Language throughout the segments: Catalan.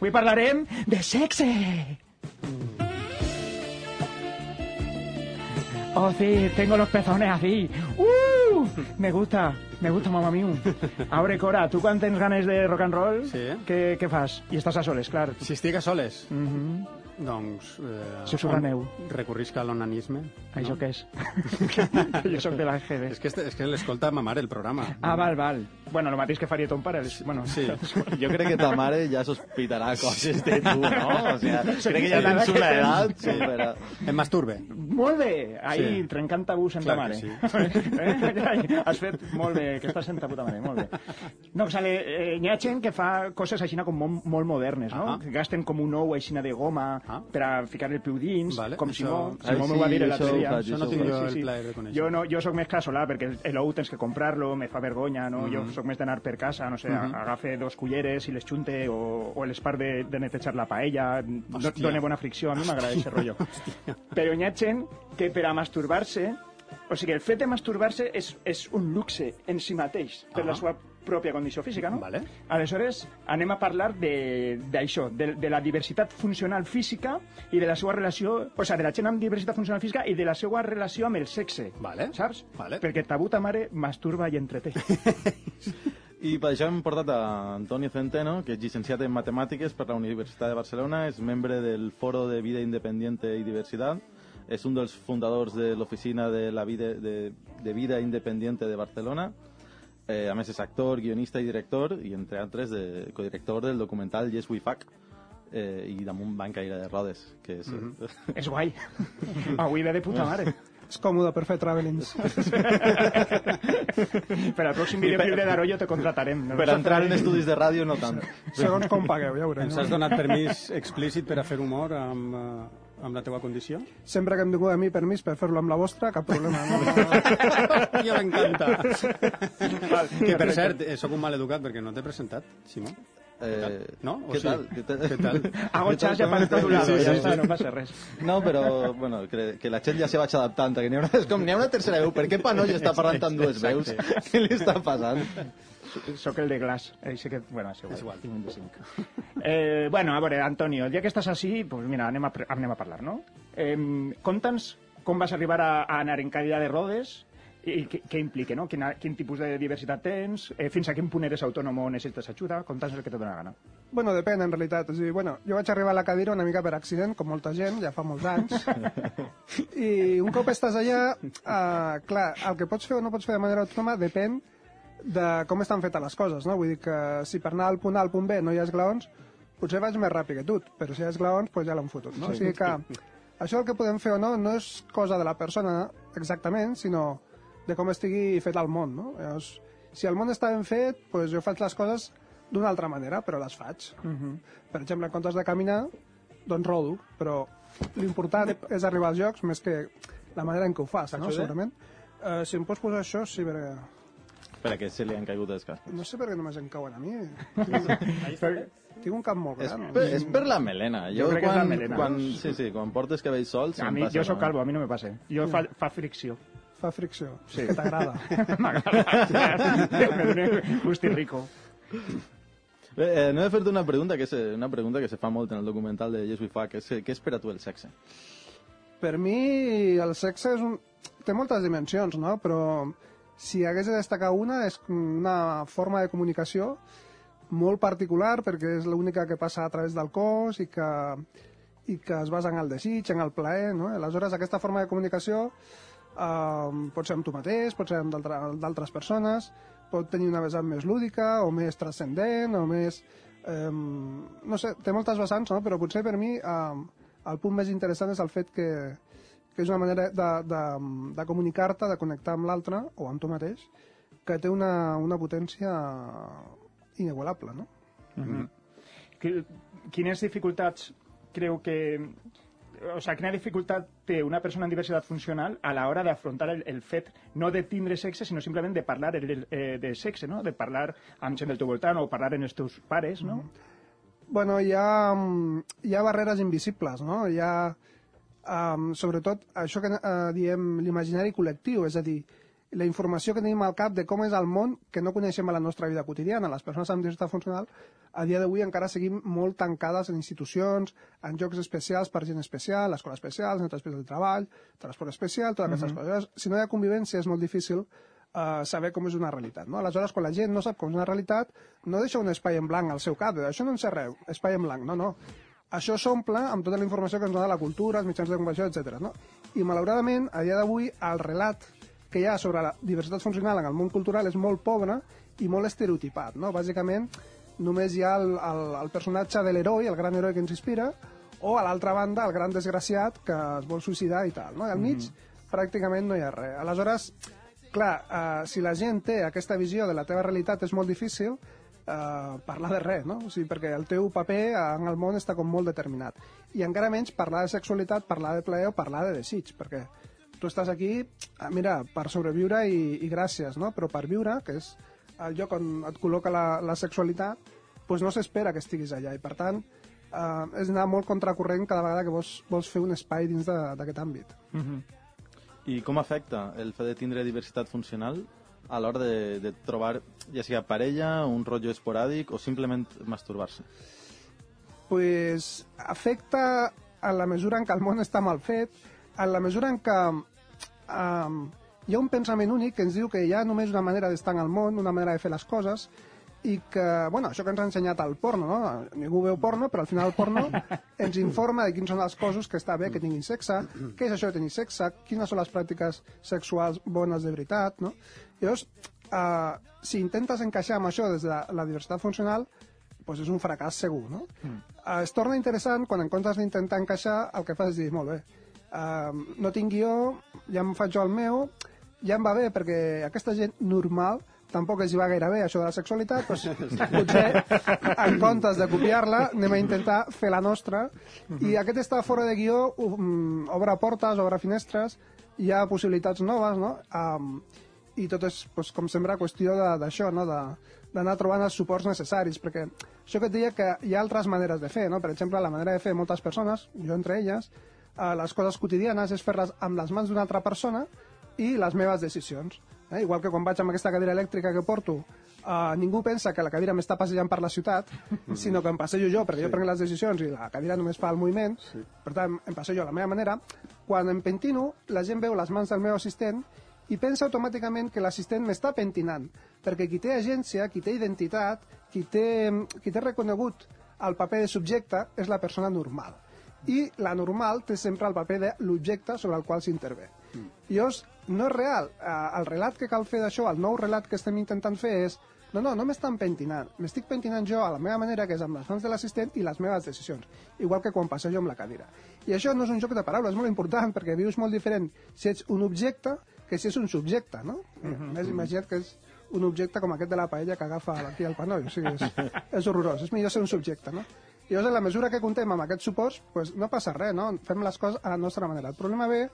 Avui parlarem de sexe! Oh, sí, tengo los pezones así. ¡Uh! Me gusta, me gusta, mamá mío. Ahora, Cora, tu quan tens ganes de rock and roll, Sí. què, què fas? I estàs a soles, clar. Si estic a soles, Mhm. doncs... Eh, Susurraneu. Recorrisc a l'onanisme. Això què és? jo sóc de l'AGB. És que, és que l'escolta ma mare, el programa. Ah, val, val. Bueno, el mateix que faria ton pare. les- Bueno, Sí. Jo crec que ta mare ja sospitarà coses de tu, no? O sigui, crec que ja tens una edat supera... Em masturbe. Molt bé! Ahir, Sí. trencant tabús en ta Clar mare. que sí. Eh? Has fet molt bé, que estàs en ta puta mare, molt bé. No, o sigui, eh, hi ha gent que fa coses així com molt, molt modernes, no? Ah. Que gasten com un ou així de goma Ah. per a ficar el piu dins, Vale, com Simó. Ai, Simó sí, m'ho va dir l'altre dia. Això no tinc jo el plaer de conèixer. Jo, no, jo sóc més casolà, perquè el, el ou tens que comprar-lo, me fa vergonya, no? Mhm. Jo sóc més d'anar per casa, no sé, agafe dos culleres i les xunte, o, o l'espart de, de netejar la paella, do, Hòstia. dona bona fricció, a mi m'agrada aquest rotllo. Però hi ha gent que per a masturbar-se, o sigui, el fet de masturbar-se és, és un luxe en si mateix, per la Ah. seva pròpia condició física, no? Vale. Aleshores, anem a parlar de- d'això, de, de, la diversitat funcional física i de la seva relació, o sigui, de la gent amb diversitat funcional física i de la seva relació amb el sexe. Vale. Saps? Vale. Perquè ta puta mare masturba i entreté. I per això hem portat a Antonio Centeno, que és llicenciat en Matemàtiques per la Universitat de Barcelona, és membre del Foro de Vida Independiente i Diversitat, és un dels fundadors de l'Oficina de, la vida, de, de Vida Independiente de Barcelona, eh, a més és actor, guionista i director, i entre altres de, codirector del documental Yes We Fuck, eh, i damunt van caire de rodes, que és... Mm -hmm. és guai. Avui ve de puta mare. És còmode per fer travelings. per al pròxim videoclip de Darollo te contratarem. No? Per entrar en estudis de ràdio no tant. Segons com pagueu, ja veurem. Ens has donat permís explícit per a fer humor amb, eh, amb la teua condició? Sempre que em doneu a mi permís per fer-lo amb la vostra, cap problema. No? Jo m'encanta. Que, per cert, eh, sóc un mal educat perquè no t'he presentat, Simó. Eh, No? O Què sí? tal? Què tal? Què tal? Hago chas ja per tot lado, Sí, sí, ja sí. està, no passa res. No, però, bueno, que, que la gent ja se vaig adaptant, que n'hi ha, una, és com ha una tercera veu, per què Panoll està parlant amb dues veus? Què li està passant? Soc el de Glass. Així que, bueno, és igual. És igual. tinc un de cinc. Eh, bueno, a veure, Antonio, ja que estàs així, pues mira, anem a, anem a parlar, no? Eh, Conta'ns com vas arribar a, a anar en cadira de rodes i què, què implica, no? Quina, quin tipus de diversitat tens, eh, fins a quin punt eres autònom o necessites ajuda, conta'ns el que te dóna gana. Bueno, depèn, en realitat. A dir, bueno, jo vaig arribar a la cadira una mica per accident, com molta gent, ja fa molts anys. I un cop estàs allà, uh, clar, el que pots fer o no pots fer de manera autònoma depèn de com estan fetes les coses, no? Vull dir que si per anar al punt A al punt B no hi ha esglaons, potser vaig més ràpid que tu, però si hi ha esglaons, doncs ja l'han fotut, no? Sí. O sigui que això el que podem fer o no no és cosa de la persona exactament, sinó de com estigui fet el món, no? Llavors, si el món està ben fet, doncs jo faig les coses d'una altra manera, però les faig. Uh -huh. Per exemple, en comptes de caminar, doncs rodo, però l'important és arribar als jocs més que la manera en què ho fas, no? Segurament. Uh, si em pots posar això, sí, perquè... Espera, que se li han caigut els cascos. No sé per què només em cauen a mi. Tinc un cap molt És gran. per, és per la melena. Jo, Jo crec que és quan, la melena. Quan, sí, sí, quan portes cabells sols... A mi, passa, jo sóc no? calvo, a mi no me passa. Jo fa, fa fricció. Fa fricció. Sí. Que t'agrada. M'agrada. Gusti rico. Bé, eh, anem a fer-te una pregunta, que és una pregunta que se fa molt en el documental de Yes We Fuck, que és, què és per a tu el sexe? Per mi el sexe és un... té moltes dimensions, no? Però si hagués de destacar una, és una forma de comunicació molt particular perquè és l'única que passa a través del cos i que, i que es basa en el desig, en el plaer, no? Aleshores, aquesta forma de comunicació eh, pot ser amb tu mateix, pot ser amb d'altres persones, pot tenir una vessant més lúdica o més transcendent o més... Eh, no sé, té moltes vessants, no? però potser per mi eh, el punt més interessant és el fet que, que és una manera de, de, de comunicar-te, de connectar amb l'altre o amb tu mateix, que té una, una potència inigualable, no? Que- Quines dificultats creu que... O sea, quina dificultat té una persona amb diversitat funcional a l'hora d'afrontar el, el fet no de tindre sexe, sinó simplement de parlar el, eh, de sexe, no? De parlar amb gent del teu voltant o parlar amb els teus pares, no? Bueno, hi ha, mm, hi ha barreres invisibles, no? Hi ha, um, sobretot, això que uh, diem l'imaginari col·lectiu, és a dir, la informació que tenim al cap de com és el món que no coneixem a la nostra vida quotidiana. Les persones amb diversitat funcional a dia d'avui encara seguim molt tancades en institucions, en jocs especials per gent especial, l'escola especial, centre especial de treball, transport especial, totes aquestes coses. Si no hi ha convivència és molt difícil uh, saber com és una realitat. No? Aleshores, quan la gent no sap com és una realitat, no deixa un espai en blanc al seu cap, això no en sé res, espai en blanc, no, no. Això s'omple amb tota la informació que ens dona la cultura, els mitjans de comunicació, etc. No? I malauradament, a dia d'avui, el relat que hi ha sobre la diversitat funcional en el món cultural és molt pobre i molt estereotipat. No? Bàsicament, només hi ha el, el, el personatge de l'heroi, el gran heroi que ens inspira, o a l'altra banda el gran desgraciat que es vol suïcidar i tal. No? I al mig mm. pràcticament no hi ha res. Aleshores, clar, eh, si la gent té aquesta visió de la teva realitat és molt difícil eh, parlar de res, no? O sigui, perquè el teu paper en el món està com molt determinat. I encara menys parlar de sexualitat, parlar de plaer o parlar de desig, perquè tu estàs aquí, ah, mira, per sobreviure i, i gràcies, no? Però per viure, que és el lloc on et col·loca la, la sexualitat, doncs no s'espera que estiguis allà. I per tant, eh, és anar molt contracorrent cada vegada que vols, vols fer un espai dins d'aquest àmbit. Mm -hmm. I com afecta el fet de tindre diversitat funcional a l'hora de, de trobar, ja sigui parella, un rotllo esporàdic o simplement masturbar-se? Pues afecta a la mesura en què el món està mal fet, en la mesura en què um, hi ha un pensament únic que ens diu que hi ha només una manera d'estar en el món, una manera de fer les coses, i que, bueno, això que ens ha ensenyat el porno, no? Ningú veu porno, però al final el porno ens informa de quins són els cossos que està bé que tinguin sexe, què és això de tenir sexe, quines són les pràctiques sexuals bones de veritat, no? Llavors, uh, si intentes encaixar amb això des de la diversitat funcional, doncs és un fracàs segur, no? Uh, es torna interessant quan en comptes d'intentar encaixar, el que fas és dir, molt bé, uh, no tinc guió, ja em faig jo el meu, ja em va bé perquè aquesta gent normal tampoc els hi va gaire bé això de la sexualitat, doncs potser en comptes de copiar-la anem a intentar fer la nostra i aquest està fora de guió um, obre portes, obre finestres hi ha possibilitats noves no? Um, i tot és, doncs, com sempre, qüestió d'això, no? d'anar trobant els suports necessaris, perquè això que et deia que hi ha altres maneres de fer, no? per exemple, la manera de fer moltes persones, jo entre elles, eh, les coses quotidianes és fer-les amb les mans d'una altra persona i les meves decisions. Eh? Igual que quan vaig amb aquesta cadira elèctrica que porto, eh, ningú pensa que la cadira m'està passejant per la ciutat, sinó que em passejo jo, perquè sí. jo prenc les decisions i la cadira només fa el moviment, sí. per tant, em passejo a la meva manera. Quan em pentino, la gent veu les mans del meu assistent i pensa automàticament que l'assistent m'està pentinant, perquè qui té agència, qui té identitat, qui té, qui té reconegut el paper de subjecte és la persona normal i la normal té sempre el paper de l'objecte sobre el qual s'intervé. Mm. Llavors, no és real. Eh, el relat que cal fer d'això, el nou relat que estem intentant fer és no, no, no m'estan pentinant. M'estic pentinant jo a la meva manera, que és amb les mans de l'assistent i les meves decisions. Igual que quan passejo amb la cadira. I això no és un joc de paraules, és molt important, perquè vius molt diferent si ets un objecte que si és un subjecte, no? Mm -hmm. M'has imaginat que és un objecte com aquest de la paella que agafa aquí el panoll. O sigui, és, és horrorós. És millor ser un subjecte, no? I llavors, en la mesura que contem amb aquests suports, pues, no passa res, no? Fem les coses a la nostra manera. El problema ve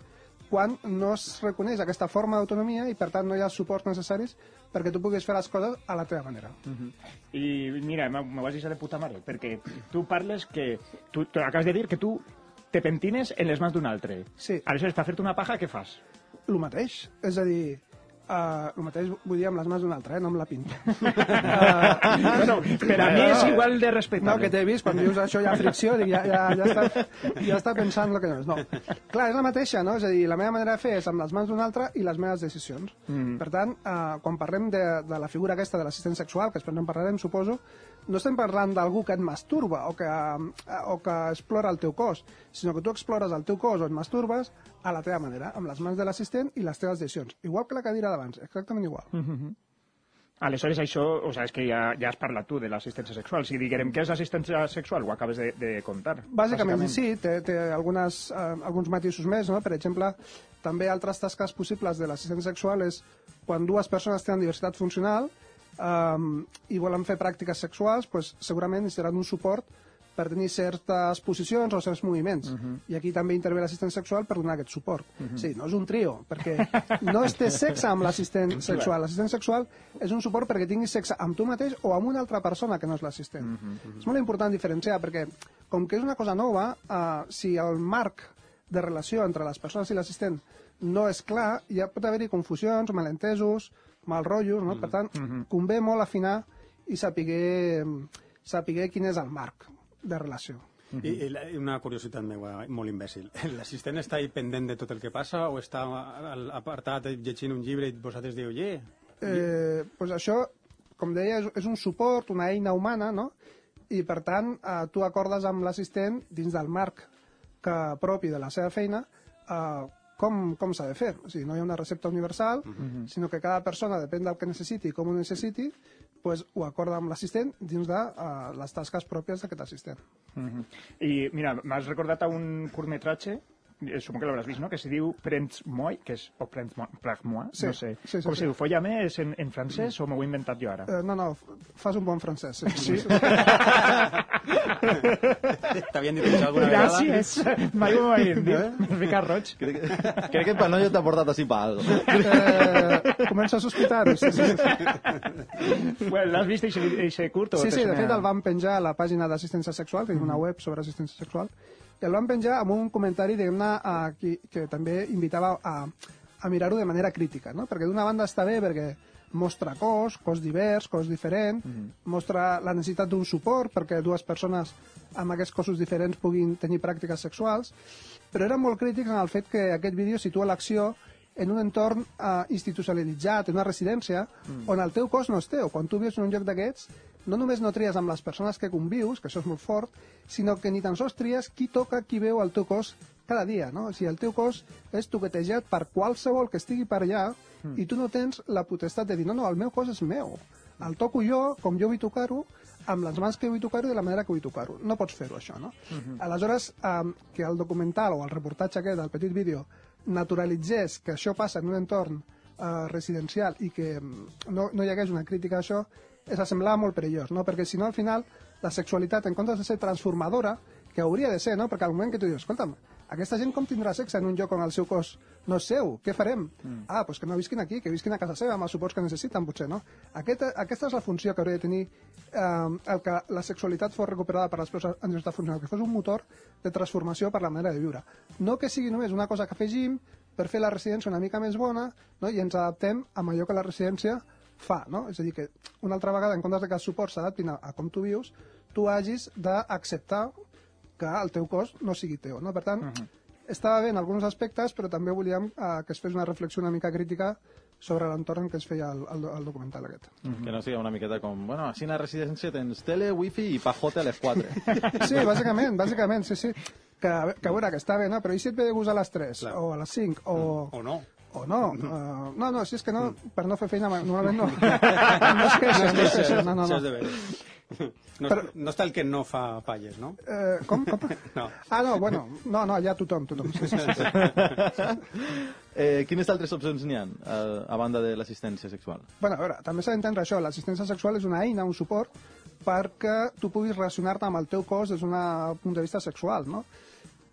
quan no es reconeix aquesta forma d'autonomia i, per tant, no hi ha suports necessaris perquè tu puguis fer les coses a la teva manera. Uh -huh. I mira, me vas dir de puta mare, perquè tu parles que... Tu, tu acabes de dir que tu te pentines en les mans d'un altre. Sí. Aleshores, per fer-te una paja, què fas? El mateix. És a dir, Uh, el mateix vull dir amb les mans d'un altre, eh? no amb la pinta. uh, bueno, per a mi és igual de respectable. No, que t'he vist, quan dius això hi ha fricció, dic, ja, ja, ja, està, ja està pensant el que no és. No. Clar, és la mateixa, no? És a dir, la meva manera de fer és amb les mans d'un altre i les meves decisions. Mm. Per tant, uh, quan parlem de, de la figura aquesta de l'assistent sexual, que després no en parlarem, suposo, no estem parlant d'algú que et masturba o que, uh, o que explora el teu cos, sinó que tu explores el teu cos o et masturbes a la teva manera, amb les mans de l'assistent i les teves decisions. Igual que la cadira d'abans, exactament igual. Mm -hmm. Aleshores, això, o sigui, és que ja, ja has parlat tu de l'assistència sexual. Si diguem què és l'assistència sexual, ho acabes de, de contar. Bàsicament, bàsicament. sí, té, té algunes, eh, alguns matisos més, no? Per exemple, també altres tasques possibles de l'assistència sexual és quan dues persones tenen diversitat funcional eh, i volen fer pràctiques sexuals, pues, segurament necessitaran un suport per tenir certes posicions o certs moviments. Uh -huh. I aquí també intervé l'assistent sexual per donar aquest suport. Uh -huh. Sí, no és un trio, perquè no es té sexe amb l'assistent sexual. L'assistent sexual és un suport perquè tinguis sexe amb tu mateix o amb una altra persona que no és l'assistent. Uh -huh. És molt important diferenciar, perquè com que és una cosa nova, uh, si el marc de relació entre les persones i l'assistent no és clar, ja pot haver-hi confusions, malentesos, mal rotllos, no? Per tant, convé molt afinar i saber, saber quin és el marc de relació. I, i la- i una curiositat meva, molt imbècil. L'assistent està ahí pendent de tot el que passa o està al apartat llegint un llibre i vosaltres diu, yeah, Eh, pues això, com deia, és, és un suport, una eina humana, no? I, per tant, eh, tu acordes amb l'assistent dins del marc que propi de la seva feina eh, com, com s'ha de fer. O sigui, no hi ha una recepta universal, sinó que cada persona, depèn del que necessiti i com ho necessiti, pues, ho acorda amb l'assistent dins de uh, les tasques pròpies d'aquest assistent. Mhm. I mira, m'has recordat a un curtmetratge supongo que l'hauràs vist, no?, que se diu Prens Moi, que és, o Prens Moi, Sí, no sé. sí, sí, Com sí. se diu, Follame és en, en francès o m'ho he inventat jo ara? Eh, no, no, fas un bon francès. Sí, sí. t'havien dit això alguna vegada? Gràcies! Mai m'ho havien dit. M'he ficat roig. Crec que, crec que el Panoyo t'ha portat així per algo. Eh, començo a sospitar-ho, sí, sí, sí. Bueno, L'has vist, eixe curt? o Sí, sí, de fet el vam penjar a la pàgina d'assistència sexual, que és una web sobre assistència sexual, i el vam penjar amb un comentari, diguem-ne, a qui, que també invitava a, a mirar-ho de manera crítica, no? Perquè d'una banda està bé perquè mostra cos, cos divers, cos diferent, mostra la necessitat d'un suport perquè dues persones amb aquests cossos diferents puguin tenir pràctiques sexuals, però era molt crític en el fet que aquest vídeo situa l'acció en un entorn eh, institucionalitzat, en una residència, mm. on el teu cos no és teu. Quan tu vius en un lloc d'aquests, no només no tries amb les persones que convius, que això és molt fort, sinó que ni tan sols tries qui toca, qui veu el teu cos cada dia, no? O sigui, el teu cos és toquetejat per qualsevol que estigui per allà mm. i tu no tens la potestat de dir, no, no, el meu cos és meu. El toco jo, com jo vull tocar-ho, amb les mans que vull tocar-ho i de la manera que vull tocar-ho. No pots fer-ho, això, no? Uh -huh. Aleshores, eh, que el documental o el reportatge aquest, el petit vídeo, naturalitzés que això passa en un entorn eh, residencial i que mm, no, no hi hagués una crítica a això, es semblava molt perillós, no? Perquè si no, al final, la sexualitat, en comptes de ser transformadora, que hauria de ser, no? Perquè al moment que tu dius, escolta'm, aquesta gent com tindrà sexe en un lloc on el seu cos no és seu? Què farem? Mm. Ah, doncs que no visquin aquí, que visquin a casa seva amb els suports que necessiten, potser, no? Aquesta, aquesta és la funció que hauria de tenir eh, el que la sexualitat fos recuperada per les persones en estat funcional, que fos un motor de transformació per la manera de viure. No que sigui només una cosa que afegim per fer la residència una mica més bona no? i ens adaptem a allò que la residència fa, no? És a dir, que una altra vegada, en comptes de que els suports s'adaptin a, a com tu vius, tu hagis d'acceptar que el teu cos no sigui teu, no? Per tant, uh -huh. estava bé en alguns aspectes, però també volíem eh, que es fes una reflexió una mica crítica sobre l'entorn en què es feia el, el, el documental aquest. Que no sigui una miqueta com... Bueno, així a la residència tens tele, wifi i pajote a les 4. Sí, bàsicament, bàsicament, sí, sí. Que, que a veure, que està bé, no? Però i si et ve de gust a les 3, Clar. o a les 5, o... O no. O no, uh, no, no, si és que no, per no fer feina, normalment no. No es queixen, no es queixen, no, no, no. No, Però- no està el que no fa palles, no? Eh, com? com? No. Ah, no, bueno, no, no, ja tothom, tothom. Sí, sí, sí, sí. eh, quines altres opcions n'hi ha, a, a banda de l'assistència sexual? Bueno, a veure, també s'ha d'entendre això, l'assistència sexual és una eina, un suport, perquè tu puguis relacionar-te amb el teu cos des d'un punt de vista sexual, no?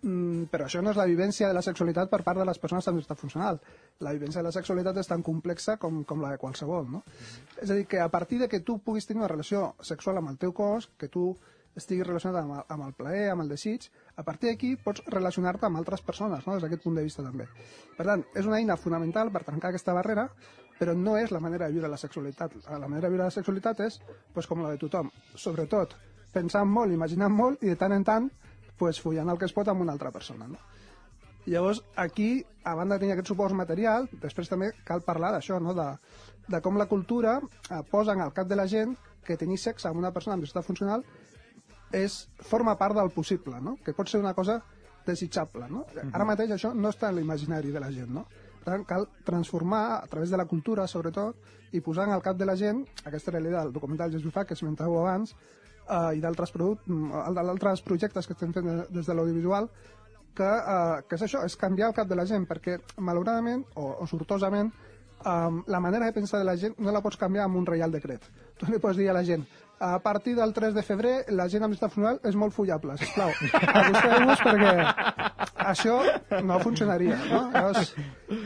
Mm, però això no és la vivència de la sexualitat per part de les persones amb discapacitat funcional. La vivència de la sexualitat és tan complexa com, com la de qualsevol, no? És a dir, que a partir de que tu puguis tenir una relació sexual amb el teu cos, que tu estiguis relacionat amb, el- amb el plaer, amb el desig, a partir d'aquí pots relacionar-te amb altres persones, no? des d'aquest punt de vista també. Per tant, és una eina fonamental per trencar aquesta barrera, però no és la manera de viure la sexualitat. La manera de viure la sexualitat és pues, com la de tothom. Sobretot, pensant molt, imaginant molt i de tant en tant pues, follant el que es pot amb una altra persona. No? Llavors, aquí, a banda de tenir aquest suport material, després també cal parlar d'això, no? de, de com la cultura eh, posa en el cap de la gent que tenir sexe amb una persona amb discapacitat funcional és, forma part del possible, no? que pot ser una cosa desitjable. No? Ara mateix això no està en l'imaginari de la gent. No? Per tant, cal transformar a través de la cultura, sobretot, i posar en el cap de la gent aquesta realitat del documental Jesús Fa, que esmentàveu abans, eh, i d'altres mm, projectes que estem fent de- des de l'audiovisual, que, eh, que és això, és canviar el cap de la gent, perquè malauradament o, o sortosament um, la manera de pensar de la gent no la pots canviar amb un reial decret. Tu li pots dir a la gent a partir del 3 de febrer la gent amb estat funcional és molt follable, sisplau. Acosteu-vos perquè això no funcionaria. No? Llavors,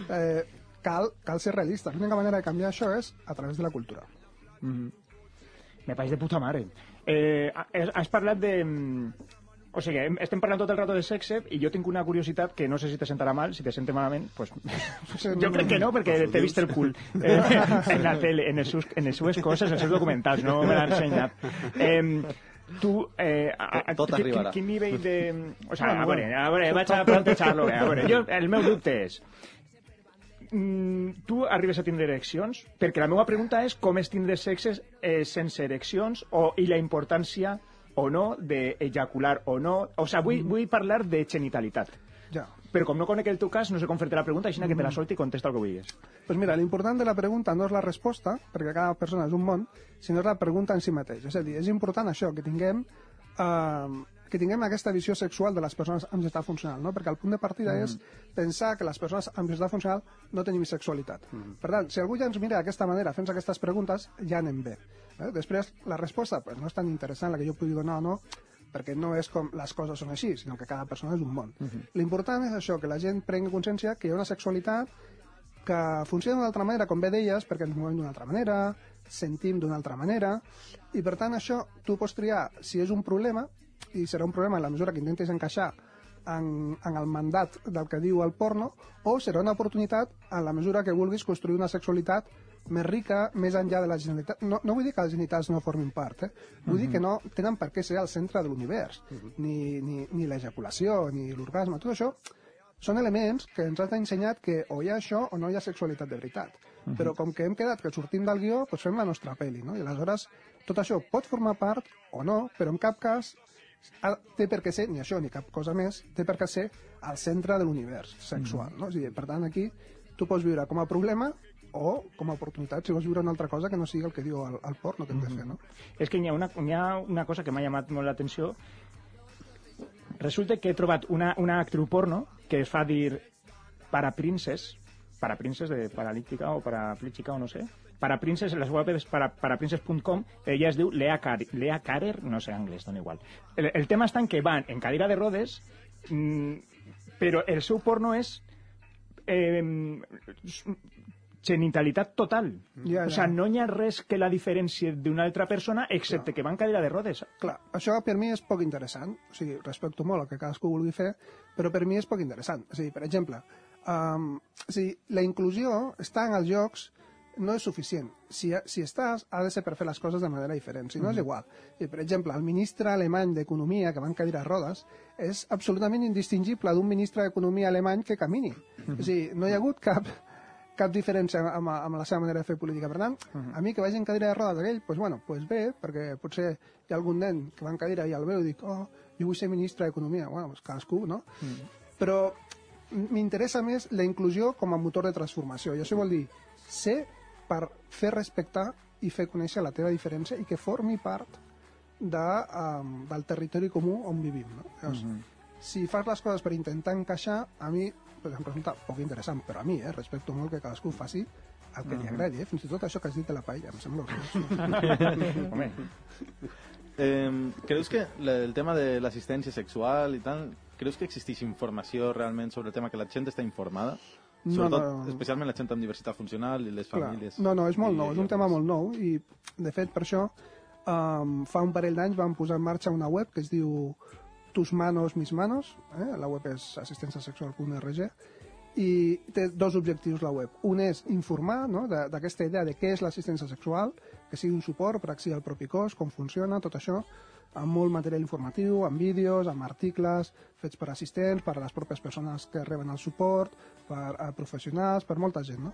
eh, cal, cal ser realista. L'única manera de canviar això és a través de la cultura. Me pareix de puta mare. Eh, has parlat de... mm, o sigui, estem parlant tot el rato de sexe i jo tinc una curiositat que no sé si te sentarà mal, si te sente malament, pues, jo crec que no, perquè t'he vist el cul eh, en la tele, en les, seus, en les seues coses, en els seus documentals, no me l'ha ensenyat. Eh, tu, eh, a, a, Tot quin, arribarà. quin nivell de... O sigui, a veure, a veure, vaig a plantejar-lo bé. A veure, jo, el meu dubte és, mm, tu arribes a tindre ereccions? Perquè la meva pregunta és com és tindre sexes eh, sense ereccions o, i la importància o no d'ejacular o no... O sigui, vull, vull parlar de genitalitat. Ja. Però com no conec el teu cas, no sé com fer-te la pregunta, així que te la solti i contesta el que vulguis. Pues mira, l'important de la pregunta no és la resposta, perquè cada persona és un món, sinó és la pregunta en si mateix. És a dir, és important això, que tinguem, eh, que tinguem aquesta visió sexual de les persones amb societat funcional, no? perquè el punt de partida és pensar que les persones amb societat funcional no tenim sexualitat. Per tant, si algú ja ens mira d'aquesta manera, fent aquestes preguntes, ja anem bé. Eh? Després, la resposta pues, no és tan interessant la que jo pugui donar o no, perquè no és com les coses són així, sinó que cada persona és un món. L'important és això, que la gent prengui consciència que hi ha una sexualitat que funciona d'una altra manera, com bé deies, perquè ens movem d'una altra manera, sentim d'una altra manera, i per tant això tu pots triar si és un problema, i serà un problema en la mesura que intentis encaixar en, en el mandat del que diu el porno, o serà una oportunitat en la mesura que vulguis construir una sexualitat més rica, més enllà de la genitalitat. No, no vull dir que els genitals no formin part, eh? vull dir que no tenen per què ser el centre de l'univers, ni, ni, ni l'ejaculació, ni l'orgasme, tot això són elements que ens han ensenyat que o hi ha això o no hi ha sexualitat de veritat. Però com que hem quedat que sortim del guió, doncs fem la nostra pel·li, no? I aleshores tot això pot formar part o no, però en cap cas ha, té per què ser, ni això ni cap cosa més, té per què ser al centre de l'univers sexual, no? O sigui, per tant, aquí tu pots viure com a problema o com a oportunitat si vols viure una altra cosa que no sigui el que diu el, el porno que hem de fer, no? És que hi ha una, hi ha una cosa que m'ha llamat molt l'atenció. Resulta que he trobat una, una actriu porno que es fa dir para princes, para princes de paralítica o paraplégica o no sé, para princes, les web és para, paraprinces.com, ella es diu Lea, Car Lea Carer, no sé anglès, dona igual. El, el tema està en que van en cadira de rodes, mm, però el seu porno és eh, genitalitat total. Ja, O ja. sigui, no hi ha res que la diferència d'una altra persona, excepte que va en cadira de rodes. Clar, això per mi és poc interessant, o sigui, respecto molt el que cadascú vulgui fer, però per mi és poc interessant. O sigui, per exemple, um, o sigui, la inclusió està en els jocs no és suficient. Si, si estàs, ha de ser per fer les coses de manera diferent, si no és igual. I, per exemple, el ministre alemany d'Economia, que va en cadira de rodes, és absolutament indistingible d'un ministre d'Economia alemany que camini. O sigui, no hi ha hagut cap, cap diferència amb, amb la seva manera de fer política. Per tant, a mi que vagi en cadira de rodes aquell, doncs, bueno, pues bé, perquè potser hi ha algun nen que va en cadira i el veu i dic, oh, jo vull ser ministre d'Economia. Bueno, pues cadascú, no? Però m'interessa més la inclusió com a motor de transformació. I això vol dir ser per fer respectar i fer conèixer la teva diferència i que formi part de, um, del territori comú on vivim. No? Llavors, Si fas les coses per intentar encaixar, a mi pues, em resulta poc interessant, però a mi, eh, respecto molt que cadascú faci el que li agradi, eh? fins i tot això que has dit de la paella, em sembla horrorós. Home, Eh, ¿Crees que el tema de la asistencia sexual y tal, creus que existeix informació realment sobre el tema que la gent està informada? No, Sobretot, no. especialment la gent amb diversitat funcional i les Clar. famílies. No, no, és molt nou, és un tema molt nou i, de fet, per això um, fa un parell d'anys vam posar en marxa una web que es diu Tus manos, mis manos, eh? la web és assistències.sexual.org i té dos objectius la web. Un és informar no? d'aquesta idea de què és l'assistència sexual, que sigui un suport per accedir al propi cos, com funciona, tot això, amb molt material informatiu, amb vídeos, amb articles fets per assistents, per a les pròpies persones que reben el suport, per a professionals, per molta gent, no?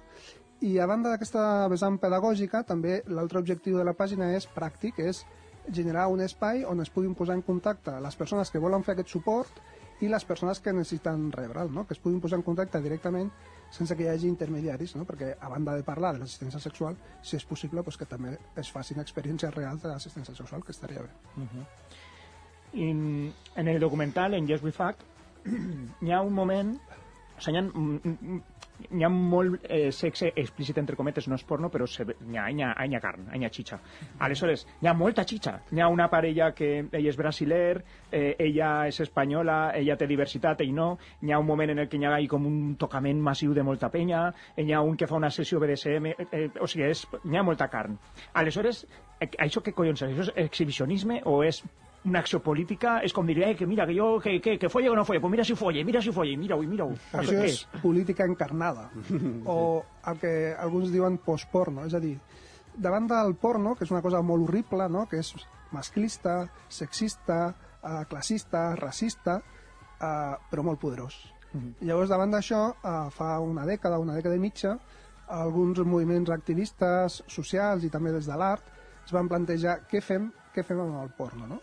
I a banda d'aquesta vessant pedagògica, també l'altre objectiu de la pàgina és pràctic, és generar un espai on es puguin posar en contacte les persones que volen fer aquest suport i les persones que necessiten rebre'l, no? que es puguin posar en contacte directament sense que hi hagi intermediaris, no? perquè a banda de parlar de l'assistència sexual, si és possible, doncs que també es facin experiències reals de l'assistència sexual, que estaria bé. I en el documental, en Yes We Fuck, hi ha un moment... O sigui, hi ha, ha molt eh, sexe explícit, entre cometes, no és porno, però se, ve- hi, ha, ha, hi ha carn, hi ha xitxa. Aleshores, hi ha molta xitxa. Hi ha una parella que ell és brasiler, eh, ella és espanyola, ella té diversitat, ell no. Hi ha un moment en el que hi ha com un tocament massiu de molta penya, hi ha un que fa una sessió BDSM, eh, eh, o sigui, és, hi ha molta carn. Aleshores, eh, això què collons és? Això és exhibicionisme o és una acció política és com dir, eh, que mira, que jo, que, que, que folle o no folle, pues mira si folle, mira si folle, mira-ho, mira-ho. Això és política encarnada, o el que alguns diuen postporno, és a dir, davant del porno, que és una cosa molt horrible, no? que és masclista, sexista, eh, classista, racista, eh, però molt poderós. I llavors, davant d'això, eh, fa una dècada, una dècada i mitja, alguns moviments activistes, socials i també des de l'art es van plantejar què fem, què fem amb el porno, no?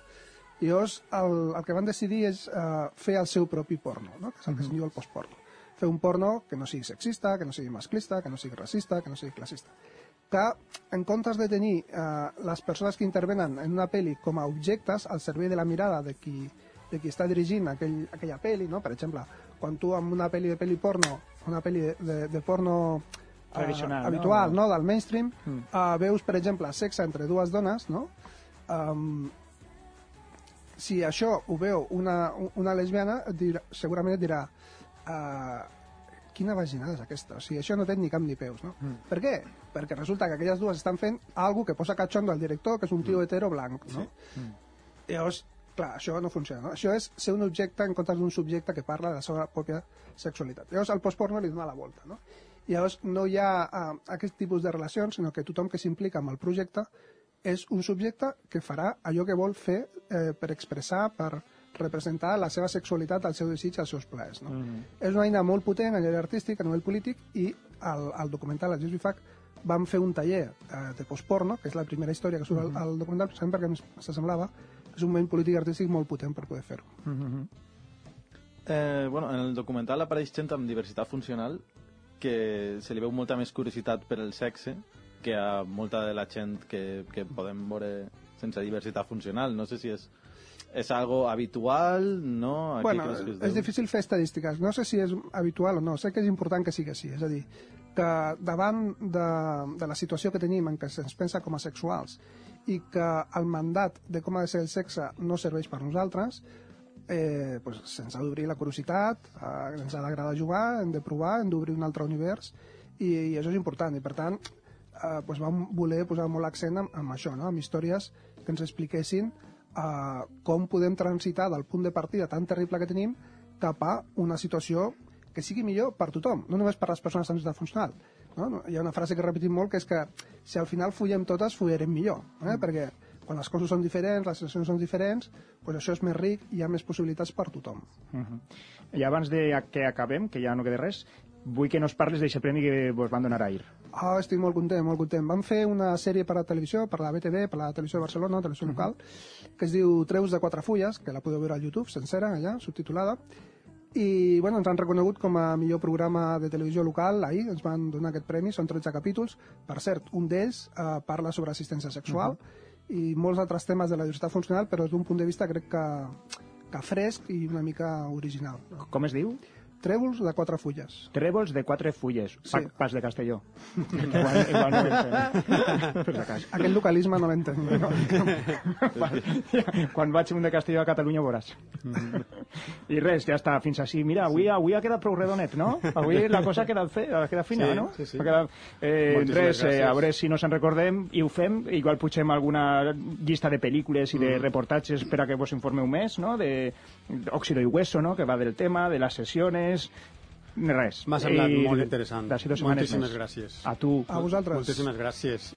Llavors el, el que van decidir és eh, fer el seu propi porno, no? que és el que se'n diu el postporno. Fer un porno que no sigui sexista, que no sigui masclista, que no sigui racista, que no sigui classista. Que en comptes de tenir eh, les persones que intervenen en una pel·li com a objectes al servei de la mirada de qui, de qui està dirigint aquell, aquella pel·li, no? per exemple, quan tu amb una pel·li de pel·li porno, una pel·li de, de, de porno eh, Tradicional, no? habitual, no? del mainstream, Mm. uh, veus, per exemple, sexe entre dues dones, no? Um, si això ho veu una, una lesbiana, dirà, segurament et dirà uh, quina vaginada és aquesta? O sigui, això no té ni cap ni peus, no? Mm. Per què? Perquè resulta que aquelles dues estan fent algo que posa catxondo al director, que és un tio hetero blanc, no? Sí. Mm. Llavors, clar, això no funciona, no? Això és ser un objecte en comptes d'un subjecte que parla de la seva pròpia sexualitat. Llavors, el postporno li dona la volta, no? Llavors no hi ha uh, aquest tipus de relacions, sinó que tothom que s'implica amb el projecte és un subjecte que farà allò que vol fer eh, per expressar, per representar la seva sexualitat, el seu desig, els seus plaers. No? Mm -hmm. És una eina molt potent a nivell artístic, a nivell polític, i al, al documental, al Jesbifac, vam fer un taller eh, de postporno, que és la primera història que surt mm -hmm. al, al documental, precisament perquè s'assemblava és un moment polític i artístic molt potent per poder fer-ho. Eh, bueno, en el documental apareix gent amb diversitat funcional que se li veu molta més curiositat per el sexe que a molta de la gent que, que podem veure sense diversitat funcional. No sé si és, és algo habitual, no? A què bueno, que es és deu? difícil fer estadístiques. No sé si és habitual o no. Sé que és important que sigui així. És a dir, que davant de, de la situació que tenim en què se'ns pensa com a sexuals i que el mandat de com ha de ser el sexe no serveix per nosaltres, eh, pues, se'ns ha d'obrir la curiositat, eh, ens ha d'agradar jugar, hem de provar, hem d'obrir un altre univers, i, i això és important. I per tant, eh, pues vam voler posar molt accent en, en això, no? amb històries que ens expliquessin eh, com podem transitar del punt de partida tan terrible que tenim cap a una situació que sigui millor per tothom, no només per les persones amb necessitat funcional. No? Hi ha una frase que repetim molt que és que si al final follem totes, follarem millor, eh? mm. perquè quan les coses són diferents, les situacions són diferents, pues això és més ric i hi ha més possibilitats per tothom. I abans de que acabem, que ja no queda res, vull que nos parles d'aquest premi que vos van donar ahir. Ah, estic molt content, molt content. Vam fer una sèrie per a televisió, per la BTV, per la televisió de Barcelona, televisió local, que es diu Treus de quatre fulles, que la podeu veure al YouTube, sencera, allà, subtitulada, i bueno, ens han reconegut com a millor programa de televisió local ahir, ens van donar aquest premi, són 13 capítols, per cert, un d'ells eh, parla sobre assistència sexual i molts altres temes de la diversitat funcional, però d'un punt de vista crec que, que fresc i una mica original. Com es diu? Trèvols de quatre fulles. Trèvols de quatre fulles. Pa, Sí. Pas de Castelló. igual, igual no. Per si cas. Aquest localisme no l'entenc. No? Quan vaig un de Castelló a Catalunya ho veuràs. I res, ja està, fins així. Mira, avui, avui ha quedat prou redonet, no? Avui la cosa ha quedat, fe, ha quedat fina, Sí, no? sí, sí. Ha quedat, eh, Moltíssimes res, eh, a veure si no se'n recordem i ho fem, igual pugem alguna llista de pel·lícules i de Mm. reportatges per a que vos informeu més, no? De Óxido y Hueso, no? Que va del tema, de les sessions... Res. M'ha semblat I molt interessant. D'ací dues setmanes Moltíssimes més. gràcies. A tu. A vosaltres. Moltíssimes gràcies.